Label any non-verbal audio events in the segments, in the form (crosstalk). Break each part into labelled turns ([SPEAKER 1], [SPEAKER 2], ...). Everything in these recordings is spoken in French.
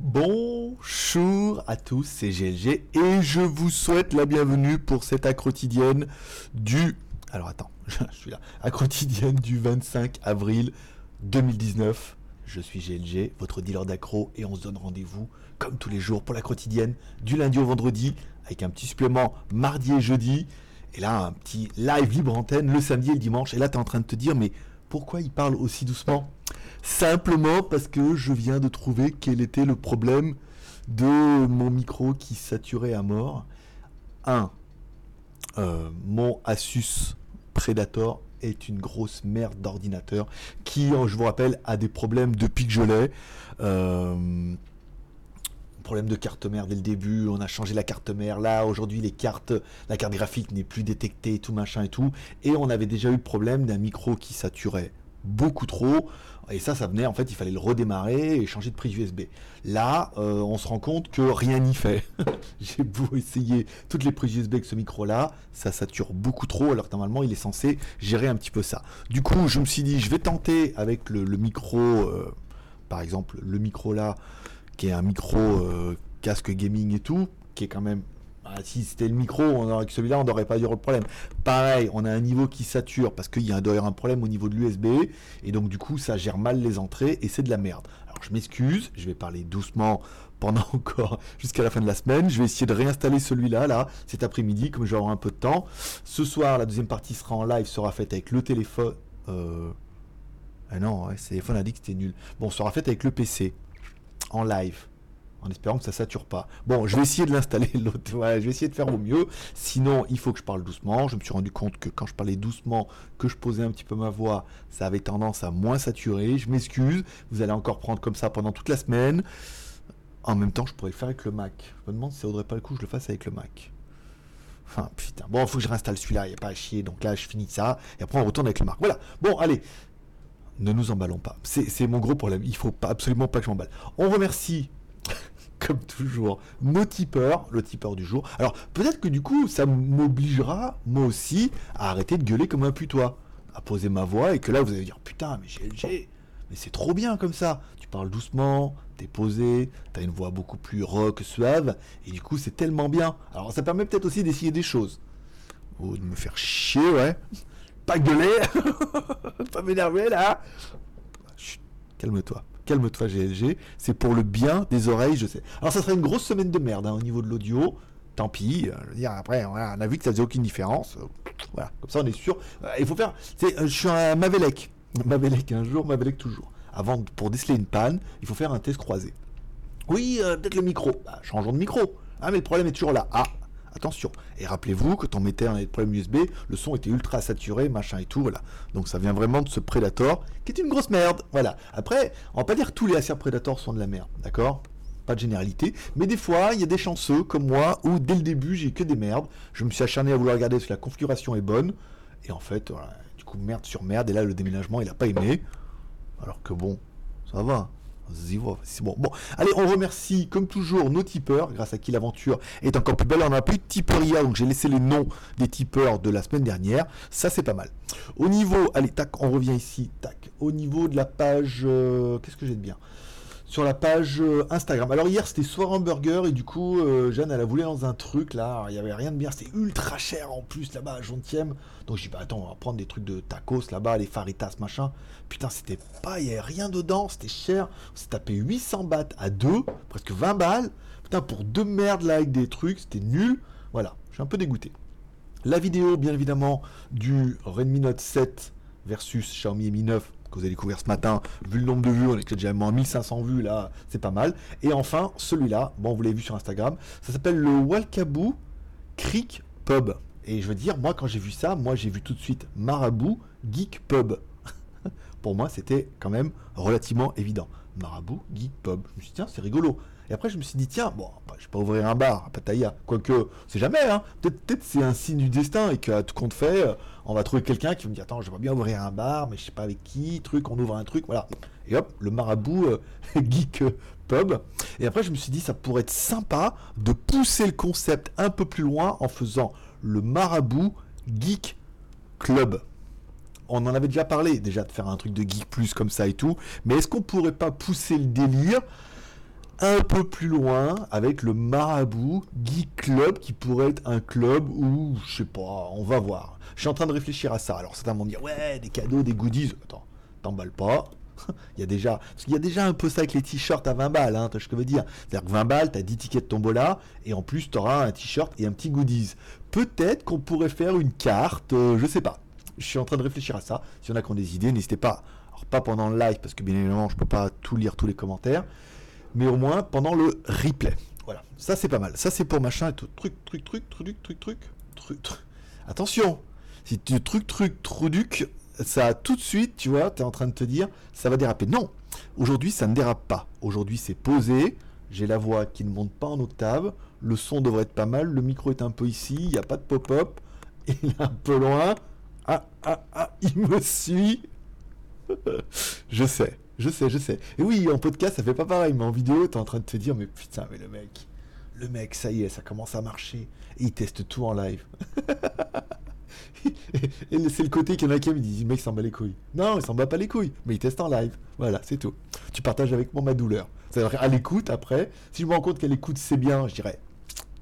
[SPEAKER 1] Bonjour à tous, c'est GLG et je vous souhaite la bienvenue pour cette quotidienne du... Alors attends, (laughs) je suis là. du 25 avril 2019. Je suis GLG, votre dealer d'accro et on se donne rendez-vous comme tous les jours pour la quotidienne du lundi au vendredi avec un petit supplément mardi et jeudi. Et là, un petit live libre antenne le samedi et le dimanche. Et là, tu es en train de te dire, mais pourquoi il parle aussi doucement? Simplement parce que je viens de trouver quel était le problème de mon micro qui saturait à mort. 1. Euh, mon Asus Predator est une grosse merde d'ordinateur qui, je vous rappelle, a des problèmes depuis que je. Euh, problème de carte mère dès le début, on a changé la carte mère, là aujourd'hui les cartes, la carte graphique n'est plus détectée, tout machin et tout, et on avait déjà eu le problème d'un micro qui saturait beaucoup trop. Et ça, ça venait, en fait, il fallait le redémarrer et changer de prise USB. Là, euh, on se rend compte que rien n'y fait. (laughs) J'ai beau essayer toutes les prises USB avec ce micro-là, ça sature beaucoup trop, alors que normalement, il est censé gérer un petit peu ça. Du coup, je me suis dit, je vais tenter avec le, micro, euh, par exemple, le micro là, qui est un micro euh, casque gaming et tout, qui est quand même ah, si c'était le micro, on aurait, celui-là, on n'aurait pas eu le problème. Pareil, on a un niveau qui sature parce qu'il y a d'ailleurs un problème au niveau de l'USB, et donc du coup, ça gère mal les entrées, et c'est de la merde. Alors je m'excuse, je vais parler doucement pendant (laughs) encore jusqu'à la fin de la semaine. Je vais essayer de réinstaller celui-là, là, cet après-midi, comme avoir un peu de temps. Ce soir, la deuxième partie sera en live, sera faite avec le téléphone. Euh... Ah non, ouais, téléphone a dit que c'était nul. Bon, sera faite avec le PC, en live en espérant que ça sature pas. Bon, je vais essayer de l'installer, (laughs) l'autre, je vais essayer de faire au mieux. Sinon, il faut que je parle doucement. Je me suis rendu compte que quand je parlais doucement, que je posais un petit peu ma voix, ça avait tendance à moins saturer. Je m'excuse, vous allez encore prendre comme ça pendant toute la semaine. En même temps, je pourrais faire avec le Mac. Je me demande si ça vaudrait pas le coup que je le fasse avec le Mac. Enfin, putain. Bon, faut que je réinstalle celui-là, il n'y a pas à chier. Donc là, je finis ça. Et après, on retourne avec le Mac. Voilà. Bon, allez. Ne nous emballons pas. C'est mon gros problème. Il faut absolument pas que je m'emballe. On remercie (laughs) comme toujours, nos tipeurs, le tipeur du jour. Alors, peut-être que du coup, ça m'obligera, moi aussi, à arrêter de gueuler comme un putois, à poser ma voix, et que là, vous allez dire, putain, mais GLG, mais c'est trop bien comme ça. Tu parles doucement, t'es posé, t'as une voix beaucoup plus rock, suave, et du coup, c'est tellement bien. Alors, ça permet peut-être aussi d'essayer des choses. Ou de me faire chier, ouais. Pas gueuler, (laughs) pas m'énerver là. Calme-toi calme-toi GLG, c'est pour le bien des oreilles, je sais. Alors ça serait une grosse semaine de merde hein, au niveau de l'audio, tant pis, euh, je veux dire, après on a vu que ça faisait aucune différence, euh, voilà, comme ça on est sûr. Euh, il faut faire, je suis un Mavelec, (laughs) Mavelec un jour, Mavelec toujours. Avant, pour déceler une panne, il faut faire un test croisé. Oui, peut-être le micro, bah, changeons de micro. Ah mais le problème est toujours là. Ah, Attention. Et rappelez-vous, quand on mettait un problème USB, le son était ultra saturé, machin et tout, voilà. Donc ça vient vraiment de ce Predator, qui est une grosse merde, voilà. Après, on va pas dire que tous les Acer Predator sont de la merde, d'accord? Pas de généralité, mais des fois, il y a des chanceux comme moi où dès le début, j'ai que des merdes. Je me suis acharné à vouloir regarder si la configuration est bonne, et en fait, du coup, merde sur merde, et là, le déménagement, il a pas aimé. Alors que bon, ça va. C'est bon. Bon, allez, on remercie comme toujours nos tipeurs, grâce à qui l'aventure est encore plus belle. On a un peu de tiperia, donc j'ai laissé les noms des tipeurs de la semaine dernière. Ça, c'est pas mal. Au niveau, allez, tac, on revient ici, tac. Au niveau de la page, euh, qu'est-ce que j'ai de bien? Sur la page euh, Instagram. Alors hier c'était soir hamburger et du coup euh, Jeanne elle a voulu dans un truc là, il y avait rien de bien, c'était ultra cher en plus là-bas à Jontième. Donc j'ai dit bah attends on va prendre des trucs de tacos là-bas, les faritas machin. Putain c'était pas, il y avait rien dedans, c'était cher. On s'est tapé 800 bahts à deux, presque 20 balles. Putain pour deux merdes là avec des trucs, c'était nul. Voilà, je suis un peu dégoûté. La vidéo bien évidemment du Redmi Note 7 versus Xiaomi Mi 9 que vous avez découvert ce matin. Vu le nombre de vues, on est déjà à 1500 vues là, c'est pas mal. Et enfin, celui-là, bon, vous l'avez vu sur Instagram, ça s'appelle le Walkaboo Creek Pub. Et je veux dire, moi, quand j'ai vu ça, moi, j'ai vu tout de suite Marabout Geek Pub. (laughs) Pour moi, c'était quand même relativement évident. Marabout Geek Pub. Je me suis dit, tiens, c'est rigolo. Et après, je me suis dit, tiens, bon, je vais pas ouvrir un bar à Pattaya. Quoique, c'est jamais, hein. Peut-être c'est un signe du destin et qu'à tout compte fait, euh, on va trouver quelqu'un qui va me dire, attends, j'aimerais bien ouvrir un bar, mais je sais pas avec qui, truc, on ouvre un truc, voilà. Et hop, le marabout euh, (laughs) geek pub. Et après, je me suis dit, ça pourrait être sympa de pousser le concept un peu plus loin en faisant le marabout geek club on en avait déjà parlé, déjà de faire un truc de geek plus comme ça et tout, mais est-ce qu'on pourrait pas pousser le délire un peu plus loin avec le Marabout Geek Club qui pourrait être un club où, je sais pas, on va voir. Je suis en train de réfléchir à ça. Alors certains vont dire, ouais, des cadeaux, des goodies. Attends, t'emballes pas. (laughs) Il y a déjà, parce y a déjà un peu ça avec les t-shirts à 20 balles, hein, tu ce que je veux dire. C'est-à-dire que 20 balles, tu as 10 tickets de tombola, et en plus, tu auras un t-shirt et un petit goodies. Peut-être qu'on pourrait faire une carte, euh, je sais pas. Je suis en train de réfléchir à ça. Si en a qui ont des idées, n'hésitez pas. Alors, pas pendant le live, parce que bien évidemment, je peux pas tout lire tous les commentaires, mais au moins pendant le replay. Voilà, ça c'est pas mal. Ça c'est pour machin et tout. Truc, truc, truc, truc, truc, truc, truc, truc. Attention, si tu truc, truc, truc, ça tout de suite, tu vois, tu es en train de te dire, ça va déraper. Non, aujourd'hui, ça ne dérape pas. Aujourd'hui, c'est posé. J'ai la voix qui ne monte pas en octave. Le son devrait être pas mal. Le micro est un peu ici. Il n'y a pas de pop-up. (laughs) Il est un peu loin. Ah, ah, ah, il me suit. (laughs) je sais, je sais, je sais. Et oui, en podcast, ça fait pas pareil. Mais en vidéo, tu es en train de te dire, mais putain, mais le mec, le mec, ça y est, ça commence à marcher. Et il teste tout en live. (laughs) et c'est le côté qu'il y en a qui me disent, le mec s'en bat les couilles. Non, il s'en bat pas les couilles, mais il teste en live. Voilà, c'est tout. Tu partages avec moi ma douleur. C'est-à-dire à l'écoute, après, si je me rends compte qu'elle écoute, c'est bien, je dirais,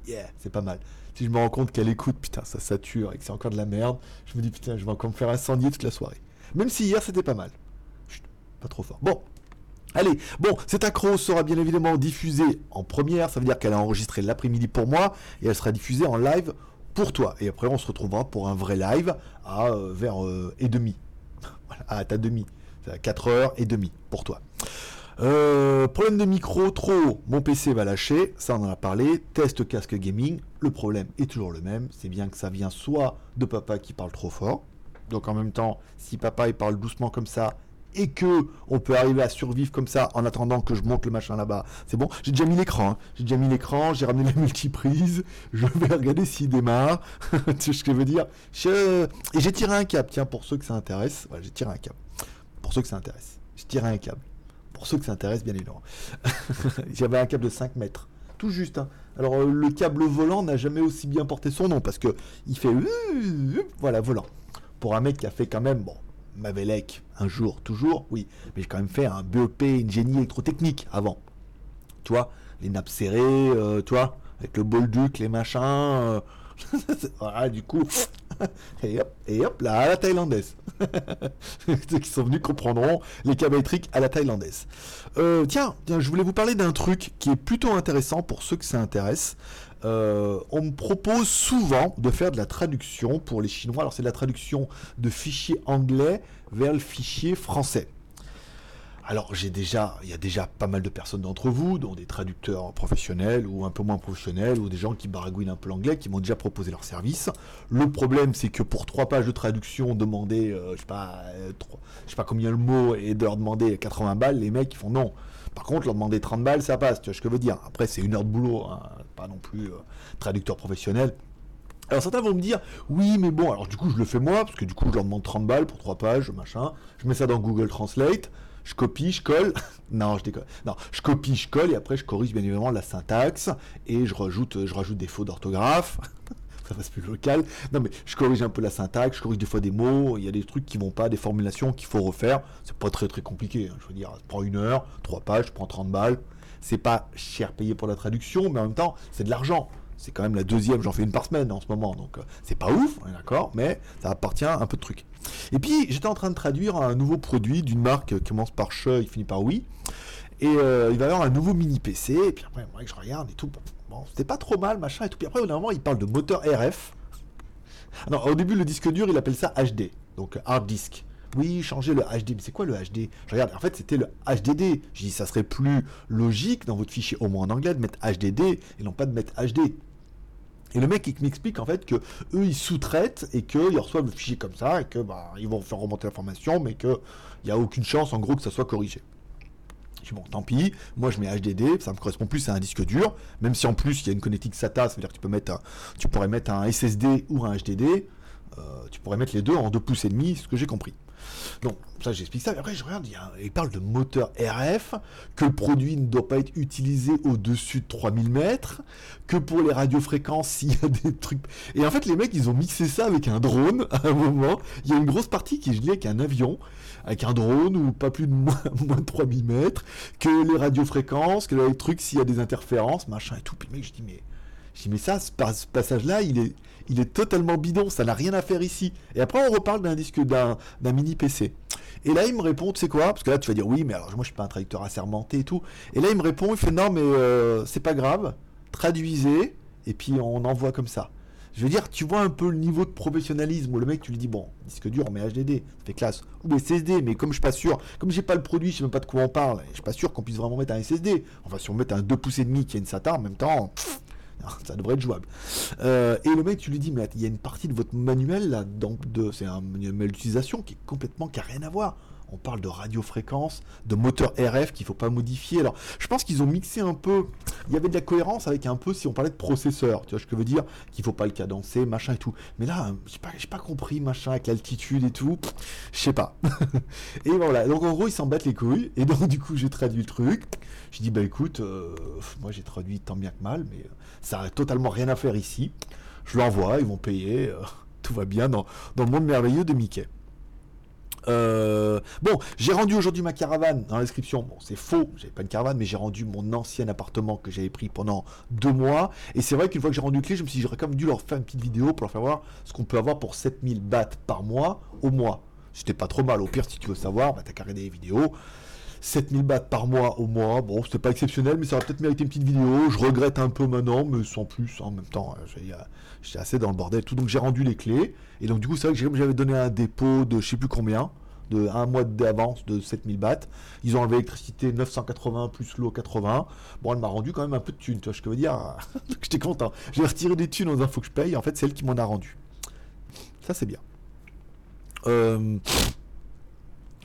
[SPEAKER 1] yeah, c'est pas mal. Si je me rends compte qu'elle écoute, putain, ça sature et que c'est encore de la merde, je me dis, putain, je vais encore me faire incendier toute la soirée. Même si hier, c'était pas mal. Pas trop fort. Bon, Allez, bon, cette accro sera bien évidemment diffusée en première, ça veut dire qu'elle a enregistré l'après-midi pour moi, et elle sera diffusée en live pour toi. Et après, on se retrouvera pour un vrai live à euh, vers euh, et demi. (laughs) voilà, à ta demi. À 4 heures et demi pour toi. Euh, problème de micro, trop mon PC va lâcher, ça on en a parlé, test casque gaming, le problème est toujours le même, c'est bien que ça vient soit de papa qui parle trop fort, donc en même temps, si papa il parle doucement comme ça, et que on peut arriver à survivre comme ça en attendant que je monte le machin là-bas. C'est bon, j'ai déjà mis l'écran, hein. j'ai déjà mis l'écran, j'ai ramené la multiprise, je vais regarder s'il démarre. (laughs) tu sais ce que je veux dire? Et j'ai tiré un câble, tiens, pour ceux que ça intéresse. j'ai tiré un câble. Pour ceux que ça intéresse. J'ai tiré un câble. Pour ceux que ça intéresse, bien évidemment. (laughs) J'avais un câble de 5 mètres. Tout juste. Hein. Alors, euh, le câble volant n'a jamais aussi bien porté son nom parce que il fait. Voilà, volant. Pour un mec qui a fait quand même, bon, Mavelec, un jour, toujours, oui. Mais j'ai quand même fait un BEP, génie électrotechnique avant. Tu vois, les nappes serrées, euh, tu vois, avec le bolduc, les machins. Euh, (laughs) voilà, du coup, (laughs) et hop, et hop, là, à la thaïlandaise. (laughs) Ceux qui sont venus comprendront les câbles électriques à la thaïlandaise. Euh, tiens, tiens, je voulais vous parler d'un truc qui est plutôt intéressant pour ceux que ça intéresse. Euh, on me propose souvent de faire de la traduction pour les Chinois. Alors c'est de la traduction de fichiers anglais vers le fichier français. Alors j'ai déjà, il y a déjà pas mal de personnes d'entre vous, dont des traducteurs professionnels ou un peu moins professionnels, ou des gens qui baragouinent un peu l'anglais, qui m'ont déjà proposé leur service. Le problème, c'est que pour trois pages de traduction, demander, euh, je sais pas, euh, je sais pas combien le mot et de leur demander 80 balles, les mecs ils font non. Par contre, leur demander 30 balles, ça passe, tu vois ce que je veux dire. Après, c'est une heure de boulot, hein, pas non plus euh, traducteur professionnel. Alors certains vont me dire, oui, mais bon, alors du coup, je le fais moi, parce que du coup, je leur demande 30 balles pour 3 pages, machin. Je mets ça dans Google Translate, je copie, je colle. (laughs) non, je déconne. Non, je copie, je colle, et après, je corrige bien évidemment la syntaxe, et je rajoute, je rajoute des fautes d'orthographe. (laughs) (laughs) ça reste plus local. Non, mais je corrige un peu la syntaxe, je corrige des fois des mots, il y a des trucs qui vont pas, des formulations qu'il faut refaire. C'est pas très très compliqué. Hein. Je veux dire, je prends une heure, trois pages, je prends 30 balles. C'est pas cher payé pour la traduction, mais en même temps, c'est de l'argent. C'est quand même la deuxième, j'en fais une par semaine en ce moment, donc euh, c'est pas ouf, d'accord, mais ça appartient à un peu de trucs. Et puis j'étais en train de traduire un nouveau produit d'une marque qui commence par che, il finit par oui, et euh, il va y avoir un nouveau mini PC, et puis après, moi, je regarde et tout, c'était pas trop mal, machin et tout. Puis après, au moment, il parle de moteur RF. Alors, au début, le disque dur, il appelle ça HD, donc hard disk. Oui, changer le HD. Mais c'est quoi le HD Je regarde, en fait, c'était le HDD. Je dis, ça serait plus logique dans votre fichier, au moins en anglais, de mettre HDD et non pas de mettre HD. Et le mec, il m'explique en fait que eux, ils sous-traitent et qu'ils reçoivent le fichier comme ça et que bah, ils vont faire remonter l'information, mais qu'il n'y a aucune chance, en gros, que ça soit corrigé. Je dis bon, tant pis, moi je mets HDD, ça me correspond plus à un disque dur, même si en plus il y a une connectique SATA, ça veut dire que tu peux mettre, pourrais mettre un SSD ou un HDD, euh, tu pourrais mettre les deux en 2 pouces et demi, ce que j'ai compris. Donc, ça, j'explique ça. Mais après, je regarde, il, parle de moteur RF, que le produit ne doit pas être utilisé au-dessus de 3000 mètres, que pour les radiofréquences, (laughs) s'il y a des trucs. Et en fait, les mecs, ils ont mixé ça avec un drone (laughs) à un moment. Il y a une grosse partie qui est gelée avec un avion, avec un drone ou pas plus de moins, (laughs) moins de 3000 mètres, que les radiofréquences, que les trucs, s'il y a des interférences, machin et tout. Puis mec, je dis, mais. Je dis, mais ça, ce passage-là, il est, il est totalement bidon, ça n'a rien à faire ici. Et après, on reparle d'un disque, d'un mini PC. Et là, il me répond, tu sais quoi? Parce que là, tu vas dire, oui, mais alors moi, je suis pas un traducteur assermenté et tout. Et là, il me répond, il fait, non, mais euh, c'est pas grave, traduisez, et puis on envoie comme ça. Je veux dire, tu vois un peu le niveau de professionnalisme où le mec, tu lui dis, bon, disque dur, on met HDD, ça fait classe. Ou SSD, mais comme je suis pas sûr, comme j'ai pas le produit, je sais même pas de quoi on parle, je suis pas sûr qu'on puisse vraiment mettre un SSD. Enfin, si on met un 2 pouces et demi qui a une SATA en même temps, (laughs) ça devrait être jouable. Euh, et le mec, tu lui dis, mais il y a une partie de votre manuel là, c'est un manuel d'utilisation qui est complètement qui rien à voir on parle de radiofréquence, de moteur RF qu'il faut pas modifier. Alors, je pense qu'ils ont mixé un peu. Il y avait de la cohérence avec un peu si on parlait de processeur. Tu vois ce que je veux dire? Qu'il faut pas le cadencer, machin et tout. Mais là, j'ai pas, pas compris, machin, avec l'altitude et tout. Je sais pas. (laughs) et voilà. Donc en gros, ils s'en battent les couilles. Et donc du coup, j'ai traduit le truc. Je dis bah écoute, euh, moi j'ai traduit tant bien que mal, mais ça a totalement rien à faire ici. Je l'envoie, ils vont payer. Euh, (laughs) tout va bien dans, dans le monde merveilleux de Mickey. Euh, bon, j'ai rendu aujourd'hui ma caravane dans la description. Bon, c'est faux, j'avais pas une caravane, mais j'ai rendu mon ancien appartement que j'avais pris pendant deux mois. Et c'est vrai qu'une fois que j'ai rendu clé, je me suis dit, j'aurais quand même dû leur faire une petite vidéo pour leur faire voir ce qu'on peut avoir pour 7000 bahts par mois au mois. C'était pas trop mal. Au pire, si tu veux savoir, bah, t'as regarder les vidéos. 7000 bahts par mois au mois, bon, c'était pas exceptionnel, mais ça aurait peut-être mérité une petite vidéo. Je regrette un peu maintenant, mais sans plus. En même temps, euh, j'étais assez dans le bordel. Tout, donc j'ai rendu les clés. Et donc, du coup, c'est vrai que j'avais donné un dépôt de je sais plus combien de un mois d'avance de 7000 bahts. Ils ont enlevé l'électricité 980 plus l'eau 80. Bon, elle m'a rendu quand même un peu de thunes, tu vois ce que je veux dire (laughs) J'étais content. J'ai retiré des thunes aux infos que je paye. En fait, c'est elle qui m'en a rendu. Ça, c'est bien. Euh,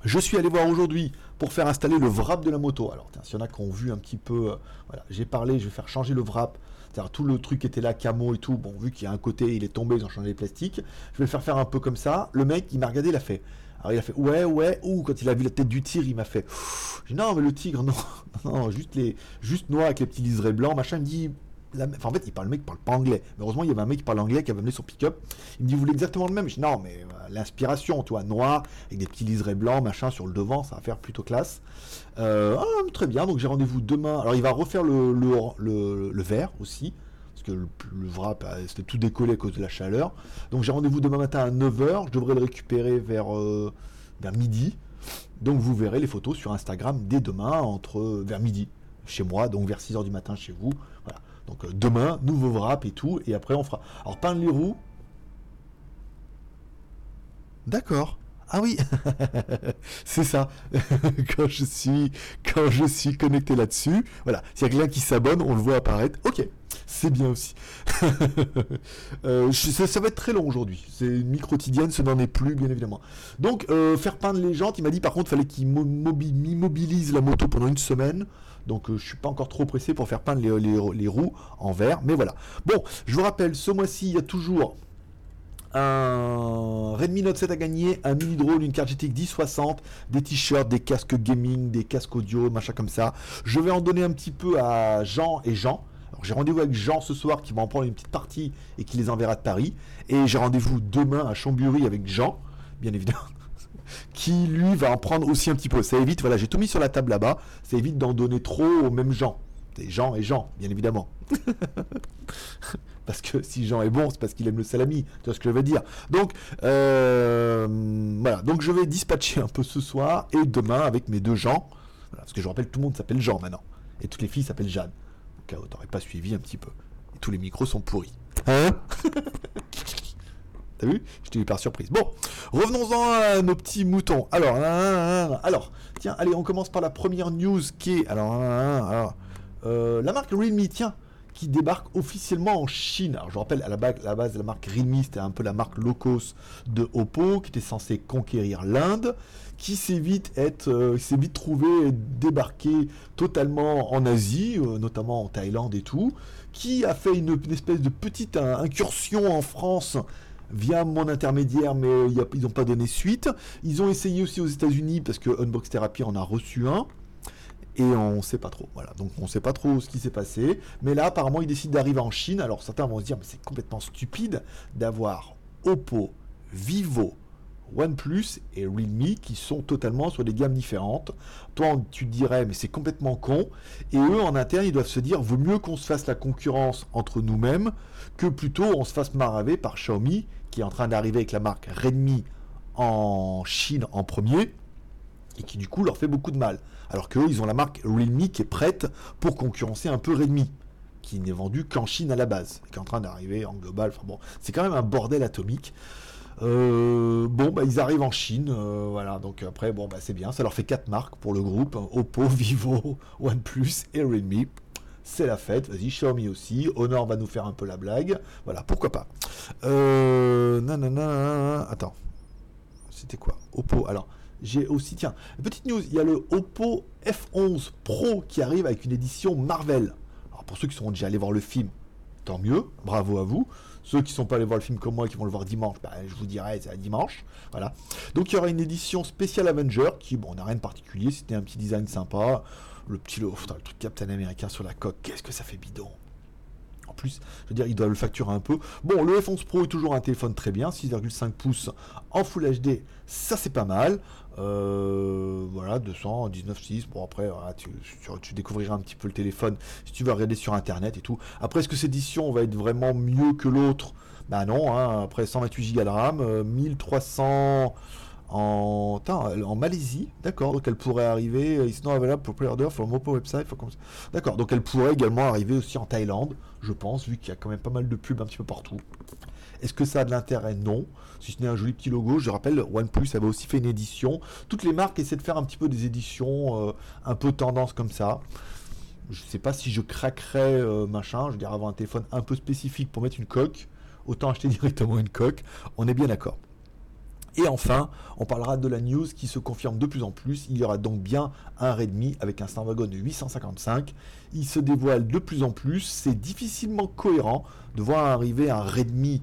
[SPEAKER 1] je suis allé voir aujourd'hui pour faire installer le wrap de la moto. Alors, s'il y en a qui ont vu un petit peu, euh, voilà, j'ai parlé, je vais faire changer le wrap. C'est-à-dire tout le truc était là, camo et tout, bon, vu qu'il y a un côté, il est tombé, ils ont changé les plastiques. Je vais le faire faire un peu comme ça. Le mec, il m'a regardé, il a fait, alors il a fait ouais, ouais, ou quand il a vu la tête du tigre, il m'a fait non, mais le tigre, (laughs) non, non, juste, les, juste noir avec les petits liserés blancs, machin. Il me dit en fait, il parle, le mec parle pas anglais. Mais heureusement, il y avait un mec qui parle anglais qui avait amené son pick-up. Il me dit, vous voulez exactement le même? Je dis, non, mais euh, l'inspiration, toi, noir, avec des petits liserés blancs, machin, sur le devant, ça va faire plutôt classe. Euh, ah, très bien, donc j'ai rendez-vous demain. Alors, il va refaire le, le, le vert aussi le, le wrap c'était tout décollé à cause de la chaleur. Donc j'ai rendez-vous demain matin à 9h, je devrais le récupérer vers, euh, vers midi. Donc vous verrez les photos sur Instagram dès demain, entre vers midi, chez moi, donc vers 6h du matin chez vous. Voilà. Donc euh, demain, nouveau wrap et tout, et après on fera. Alors peindre les roues. D'accord. Ah oui, (laughs) c'est ça. (laughs) quand je suis quand je suis connecté là-dessus, voilà, s'il y a quelqu'un qui s'abonne, on le voit apparaître. Ok, c'est bien aussi. (laughs) Euh, ça, va être très long aujourd'hui. C'est une micro-quotidienne, ce n'en est plus, bien évidemment. Donc, euh, faire peindre les jantes, il m'a dit par contre, fallait qu'il m'immobilise la moto pendant une semaine. Donc, euh, je suis pas encore trop pressé pour faire peindre les, roues en vert. Mais voilà. Bon, je vous rappelle, ce mois-ci, il y a toujours un Redmi Note 7 à gagner, un mini drone, une carte GTX 1060, des t-shirts, des casques gaming, des casques audio, machin comme ça. Je vais en donner un petit peu à Jean et Jean j'ai rendez-vous avec Jean ce soir qui va en prendre une petite partie et qui les enverra de Paris. Et j'ai rendez-vous demain à Chambury avec Jean, bien évidemment, qui lui va en prendre aussi un petit peu. Ça évite, voilà, j'ai tout mis sur la table là-bas, ça évite d'en donner trop aux mêmes gens. Des Jean et Jean, bien évidemment. (laughs) parce que si Jean est bon, c'est parce qu'il aime le salami. Tu vois ce que je veux dire Donc, euh, voilà. Donc, je vais dispatcher un peu ce soir et demain avec mes deux Jean. parce que je rappelle, tout le monde s'appelle Jean maintenant. Et toutes les filles s'appellent Jeanne cas où t'aurais pas suivi un petit peu. Et tous les micros sont pourris. Hein? (laughs) T'as vu? Je t'ai eu par surprise. Bon, revenons-en à nos petits moutons. Alors, alors, tiens, allez, on commence par la première news qui est. Alors, alors euh, la marque Realme, tiens, qui débarque officiellement en Chine. Alors, je rappelle, à la base, la, base, la marque Realme, c'était un peu la marque low cost de Oppo, qui était censée conquérir l'Inde qui s'est vite, être, euh, vite trouvé débarqué totalement en Asie, euh, notamment en Thaïlande et tout, qui a fait une, espèce de petite incursion en France via mon intermédiaire, mais ils n'ont pas donné suite. Ils ont essayé aussi aux États-Unis parce que Unbox Therapy en a reçu un. Et on ne sait pas trop. Voilà. Donc on ne sait pas trop ce qui s'est passé. Mais là, apparemment, ils décident d'arriver en Chine. Alors certains vont se dire, mais c'est complètement stupide d'avoir Oppo, Vivo, OnePlus et Realme qui sont totalement sur des gammes différentes. Toi, tu te dirais, mais c'est complètement con. Et eux, en interne, ils doivent se dire, vaut mieux qu'on se fasse la concurrence entre nous-mêmes que plutôt on se fasse maraver par Xiaomi qui est en train d'arriver avec la marque Redmi en Chine en premier et qui du coup leur fait beaucoup de mal. Alors qu'eux, ils ont la marque Realme qui est prête pour concurrencer un peu Redmi qui n'est vendu qu'en Chine à la base, qui est en train d'arriver en global. C'est quand même un bordel atomique. Euh, bon, bah, ils arrivent en Chine, euh, voilà. Donc après, bon, bah, c'est bien. Ça leur fait quatre marques pour le groupe Oppo, (laughs) Vivo, OnePlus et Realme. C'est la fête. Vas-y, Xiaomi aussi. Honor va nous faire un peu la blague. Voilà, pourquoi pas. Euh, nanana, attends. C'était quoi? Oppo. Alors, j'ai aussi, tiens, petite news. Il y a le Oppo F11 Pro qui arrive avec une édition Marvel. Alors, pour ceux qui sont déjà allés voir le film, tant mieux. Bravo à vous. Ceux qui sont pas allés voir le film comme moi, qui vont le voir dimanche, bah, je vous dirai, c'est à dimanche. Voilà. Donc il y aura une édition spéciale Avenger qui, bon, n'a rien de particulier, c'était un petit design sympa. Le petit le, le truc Captain Américain sur la coque, qu'est-ce que ça fait bidon plus, je veux dire, il doit le facturer un peu. Bon, le F11 Pro est toujours un téléphone très bien, 6,5 pouces en Full HD, ça c'est pas mal. Euh, voilà, 219,6. Bon, après, tu, découvriras un petit peu le téléphone si tu veux regarder sur internet et tout. Après, est-ce que cette édition va être vraiment mieux que l'autre? Bah non, hein, après 128 Go de RAM, 1300 euh, en, en Malaisie, d'accord, donc elle pourrait arriver, it's not available for pre-order from Oppo website, d'accord, donc elle pourrait également arriver aussi en Thaïlande, je pense, vu qu'il y a quand même pas mal de pubs un petit peu partout. Est-ce que ça a de l'intérêt? Non. Si ce n'est un joli petit logo, je rappelle, OnePlus avait aussi fait une édition. Toutes les marques essaient de faire un petit peu des éditions euh, un peu tendance comme ça. Je sais pas si je craquerais euh, machin, je veux dire avoir un téléphone un peu spécifique pour mettre une coque. Autant acheter (laughs) directement une coque. On est bien d'accord. Et enfin, on parlera de la news qui se confirme de plus en plus. Il y aura donc bien un Redmi avec un Snapdragon 855. Il se dévoile de plus en plus. C'est difficilement cohérent de voir arriver un Redmi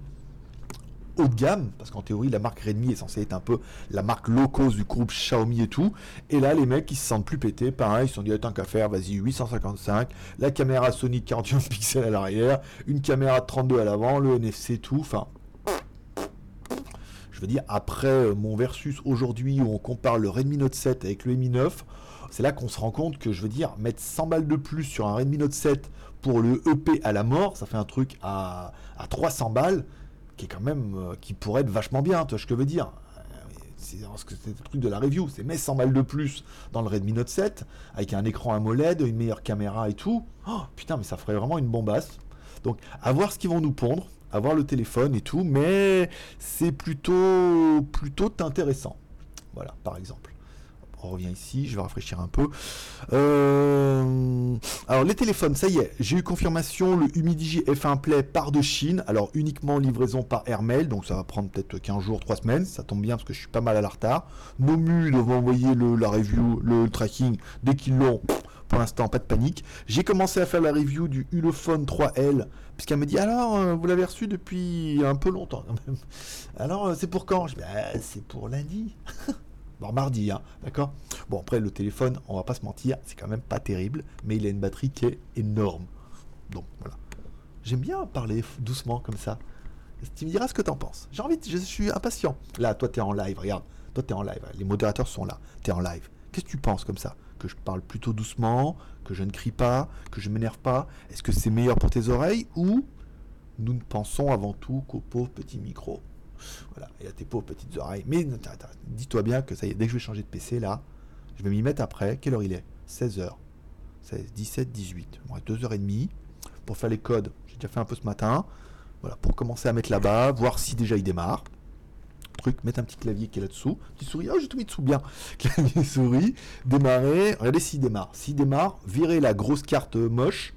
[SPEAKER 1] haut de gamme, parce qu'en théorie, la marque Redmi est censée être un peu la marque low du groupe Xiaomi et tout. Et là, les mecs, ils se sentent plus pétés. Pareil, ils se sont dit, tant qu'à faire, vas-y, 855. La caméra Sony 41 pixels à l'arrière, une caméra 32 à l'avant, le NFC, tout. Enfin, veux dire, après euh, mon versus aujourd'hui où on compare le Redmi Note 7 avec le Mi 9, c'est là qu'on se rend compte que je veux dire, mettre 100 balles de plus sur un Redmi Note 7 pour le EP à la mort, ça fait un truc à, à 300 balles qui est quand même, euh, qui pourrait être vachement bien, tu vois ce que je veux dire c'est le truc de la review, c'est mettre 100 balles de plus dans le Redmi Note 7 avec un écran AMOLED, une meilleure caméra et tout. Oh, putain, mais ça ferait vraiment une bombasse. Donc, à voir ce qu'ils vont nous pondre, à voir le téléphone et tout, mais c'est plutôt plutôt intéressant. Voilà, par exemple on revient ici, je vais rafraîchir un peu. Euh, alors les téléphones, ça y est, j'ai eu confirmation, le Humidigi F1 Play part de Chine, alors uniquement livraison par airmail, donc ça va prendre peut-être 15 jours, 3 semaines, ça tombe bien parce que je suis pas mal à la retard. Nomu devant envoyer le, la review, le tracking, dès qu'ils l'ont, pour l'instant, pas de panique. J'ai commencé à faire la review du Ulefone 3L, puisqu'elle me dit alors, euh, vous l'avez reçu depuis un peu longtemps. Alors, euh, c'est pour quand? Je dis, bah, c'est pour lundi. (laughs) mardi, hein, d'accord? Bon, après, le téléphone, on va pas se mentir, c'est quand même pas terrible, mais il a une batterie qui est énorme. Donc, voilà. J'aime bien parler doucement comme ça. Tu me diras ce que t'en penses. J'ai envie, je suis impatient. Là, toi, tu es en live, regarde. Toi, tu es en live. Les modérateurs sont là. Tu es en live. Qu'est-ce que tu penses comme ça? Que je parle plutôt doucement, que je ne crie pas, que je m'énerve pas Est-ce que c'est meilleur pour tes oreilles ou nous ne pensons avant tout qu'au pauvre petit micro voilà, et à tes pauvres petites oreilles. Mais dis-toi bien que ça y est, dès que je vais changer de PC, là, je vais m'y mettre après. Quelle heure il est? 16h. 16, 17, 18. Bon, 2h30 pour faire les codes. J'ai déjà fait un peu ce matin. Voilà, pour commencer à mettre là-bas, voir si déjà il démarre. Mettre un petit clavier qui est là-dessous. Petit souris, oh j'ai tout mis dessous bien. (laughs) Clavier souris, démarrer. Regardez s'il démarre. S'il démarre, virez la grosse carte moche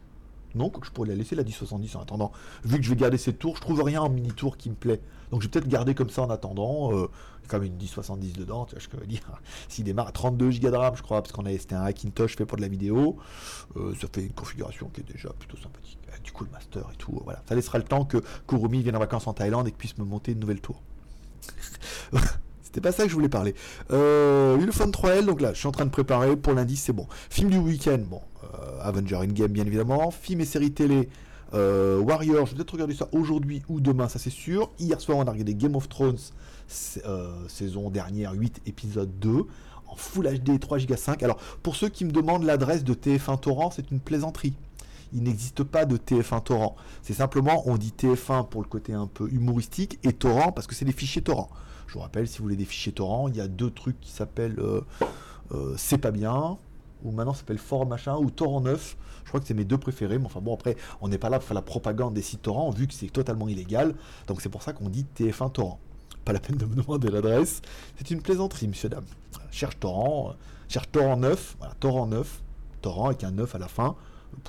[SPEAKER 1] non, que je pourrais la laisser la 1070 en attendant. Vu que je vais garder cette tour, je trouve rien en mini tour qui me plaît. Donc je vais peut-être garder comme ça en attendant. Euh, comme une 1070 dedans, tu vois ce que je veux dire. (laughs) S'il démarre à 32 Go de RAM, je crois, parce qu'on avait c'était un Hackintosh fait pour de la vidéo, euh, ça fait une configuration qui est déjà plutôt sympathique. Avec du cool master et tout. Voilà. Ça laissera le temps que Kurumi vienne en vacances en Thaïlande et puisse me monter une nouvelle tour. (laughs) C'était pas ça que je voulais parler. Euh, Ulefone 3L, donc là, je suis en train de préparer. Pour lundi, c'est bon. Film du week-end, bon. Euh, Avenger Endgame, bien évidemment. Film et série télé. Euh, Warrior, je vais peut-être regarder ça aujourd'hui ou demain, ça c'est sûr. Hier soir, on a regardé Game of Thrones, euh, saison dernière, 8 épisode 2, en Full HD 3 Go 5. Alors, pour ceux qui me demandent l'adresse de TF1 Torrent, c'est une plaisanterie. Il n'existe pas de TF1 Torrent. C'est simplement, on dit TF1 pour le côté un peu humoristique et Torrent parce que c'est des fichiers Torrent. Je vous rappelle, si vous voulez des fichiers torrent, il y a deux trucs qui s'appellent euh, euh, C'est pas bien, ou maintenant ça s'appelle Fort Machin, ou Torrent 9. Je crois que c'est mes deux préférés, mais enfin bon, après, on n'est pas là pour faire la propagande des sites torrents, vu que c'est totalement illégal. Donc c'est pour ça qu'on dit TF1 Torrent. Pas la peine de me demander l'adresse. C'est une plaisanterie, monsieur, dame. cherche Torrent, euh, cherche Torrent 9, voilà, Torrent 9, Torrent avec un 9 à la fin,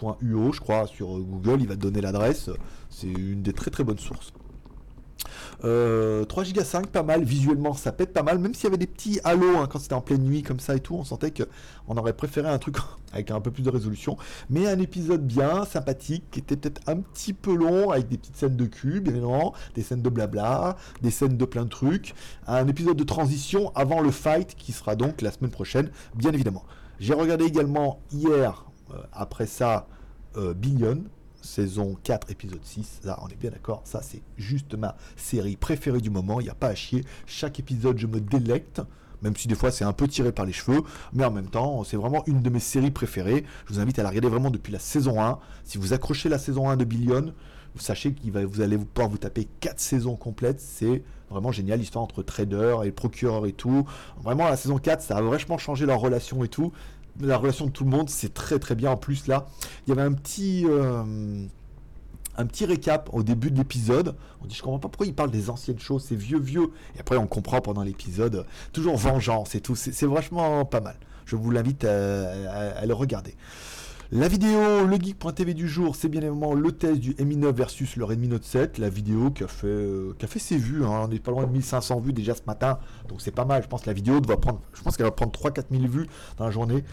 [SPEAKER 1] .uo, je crois, sur Google, il va te donner l'adresse. C'est une des très très bonnes sources. 3 Go 5, pas mal. Visuellement, ça pète pas mal. Même s'il y avait des petits halos hein, quand c'était en pleine nuit comme ça et tout, on sentait qu'on aurait préféré un truc (laughs) avec un peu plus de résolution. Mais un épisode bien, sympathique, qui était peut-être un petit peu long, avec des petites scènes de cul, bien évidemment, des scènes de blabla, des scènes de plein de trucs. Un épisode de transition avant le fight qui sera donc la semaine prochaine, bien évidemment. J'ai regardé également hier, euh, après ça, euh, saison 4, épisode 6. Là, on est bien d'accord. Ça, c'est juste ma série préférée du moment. Il n'y a pas à chier. Chaque épisode, je me délecte. Même si des fois c'est un peu tiré par les cheveux, mais en même temps, c'est vraiment une de mes séries préférées. Je vous invite à la regarder vraiment depuis la saison 1. Si vous accrochez la saison 1 de Billion, vous sachez que vous allez pouvoir vous taper 4 saisons complètes. C'est vraiment génial, l'histoire entre trader et procureur et tout. Vraiment, la saison 4, ça a vachement changé leur relation et tout la relation de tout le monde, c'est très très bien. En plus, là, il y avait un petit, euh, un petit récap au début de l'épisode. On dit, je comprends pas pourquoi il parle des anciennes choses, c'est vieux, vieux. Et après, on comprend pendant l'épisode, toujours vengeance et tout. C'est vachement pas mal. Je vous l'invite à, le regarder. La vidéo, le geek.tv du jour, c'est bien évidemment le test du Mi 9 versus le Redmi Note 7. La vidéo qui a fait, euh, ses vues. Hein. On est pas loin de 1500 vues déjà ce matin. Donc c'est pas mal. Je pense que la vidéo doit prendre, je pense qu'elle va prendre 3-4 000 vues dans la journée.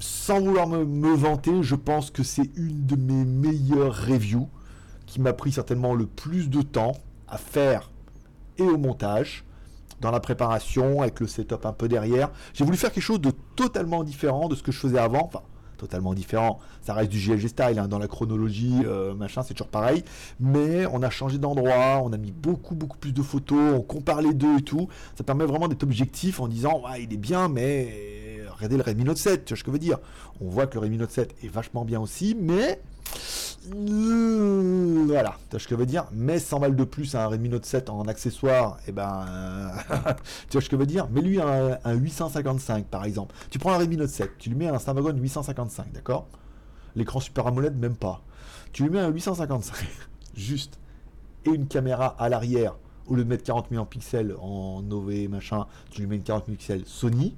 [SPEAKER 1] Sans vouloir me, vanter, je pense que c'est une de mes meilleures reviews qui m'a pris certainement le plus de temps à faire et au montage dans la préparation avec le setup un peu derrière. J'ai voulu faire quelque chose de totalement différent de ce que je faisais avant. Totalement différent. Ça reste du GLG style, hein, dans la chronologie, euh, machin, c'est toujours pareil. Mais on a changé d'endroit, on a mis beaucoup, beaucoup plus de photos, on compare les deux et tout. Ça permet vraiment d'être objectif en disant, ouais, il est bien, mais regardez le Redmi Note 7, tu vois ce que je veux dire. On voit que le Redmi Note 7 est vachement bien aussi, mais voilà, tu vois ce que je veux dire. Mais 100 balles de plus à un Redmi Note 7 en accessoire, et eh ben, (laughs) tu vois ce que je veux dire. Mais lui, un, un 855 par exemple. Tu prends un Redmi Note 7, tu lui mets un Snapdragon 855, d'accord? L'écran Super AMOLED, même pas. Tu lui mets un 855, (laughs) juste, et une caméra à l'arrière, au lieu de mettre 40 000 pixels en OV machin, tu lui mets une 40 000 pixels Sony,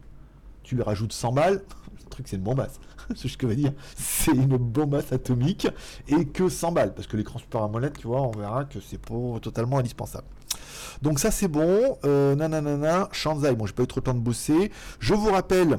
[SPEAKER 1] tu lui rajoutes 100 balles, le truc c'est une bombasse. (laughs) c'est ce que je veux dire. C'est une bombasse atomique et que 100 balles. Parce que l'écran Super AMOLED, tu vois, on verra que c'est pas totalement indispensable. Donc ça c'est bon. Euh, nanana, Shanzai, bon j'ai pas eu trop le temps de bosser. Je vous rappelle,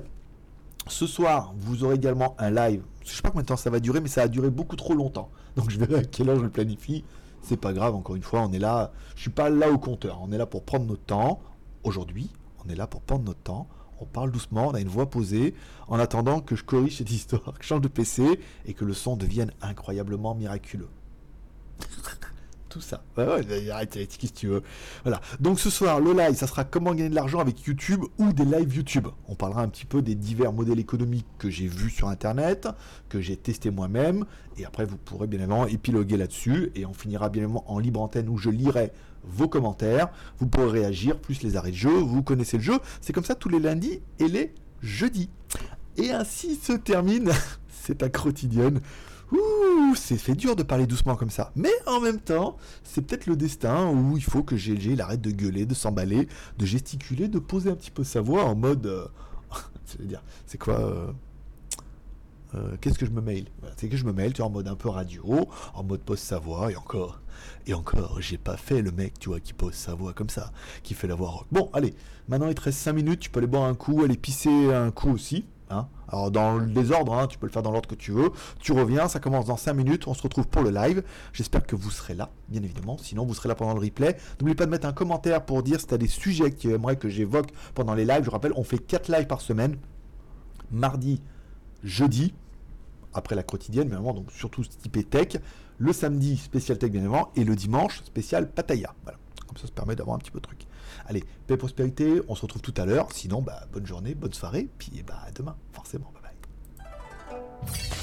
[SPEAKER 1] ce soir, vous aurez également un live. Je sais pas combien de ça va durer, mais ça a duré beaucoup trop longtemps. (laughs) Donc je verrai à quelle heure je le planifie. C'est pas grave, encore une fois, on est là. Je suis pas là au compteur. On est là pour prendre notre temps. Aujourd'hui, on est là pour prendre notre temps on parle doucement, on a une voix posée, en attendant que je corrige cette histoire, que je change de PC et que le son devienne incroyablement miraculeux. (laughs) Tout ça. Ouais, ouais, arrête, qu'est-ce que tu veux? Voilà. Donc ce soir, le live, ça sera comment gagner de l'argent avec YouTube ou des lives YouTube? On parlera un petit peu des divers modèles économiques que j'ai vus sur Internet, que j'ai testé moi-même, et après vous pourrez bien évidemment épiloguer là-dessus, et on finira bien évidemment en libre antenne où je lirai vos commentaires, vous pourrez réagir, plus les arrêts de jeu, vous connaissez le jeu, c'est comme ça tous les lundis et les jeudis. Et ainsi se termine (laughs) cette quotidienne. Ouh, c'est fait dur de parler doucement comme ça. Mais en même temps, c'est peut-être le destin où il faut que GLG arrête de gueuler, de s'emballer, de gesticuler, de poser un petit peu sa voix en mode. Euh, (laughs) c'est quoi euh, euh, qu'est-ce que je me mail? C'est que je me mail, tu vois, en mode un peu radio, en mode poste sa voix, et encore, et encore, j'ai pas fait le mec, tu vois, qui pose sa voix comme ça, qui fait la voix rock. Bon, allez, maintenant il te reste 5 minutes, tu peux aller boire un coup, aller pisser un coup aussi. Hein. Alors dans le désordre, hein, tu peux le faire dans l'ordre que tu veux. Tu reviens, ça commence dans 5 minutes, on se retrouve pour le live. J'espère que vous serez là, bien évidemment. Sinon, vous serez là pendant le replay. N'oublie pas de mettre un commentaire pour dire si tu as des sujets que tu aimerais que j'évoque pendant les lives. Je rappelle, on fait 4 lives par semaine. Mardi, jeudi, après la quotidienne, bien avant, donc surtout typé tech. Le samedi, spécial tech, bien évidemment Et le dimanche, spécial Pataya. Voilà. Comme ça, ça permet d'avoir un petit peu de truc. Allez, paix et prospérité. On se retrouve tout à l'heure. Sinon, bah, bonne journée, bonne soirée. Puis bah, à demain, forcément. Bye bye.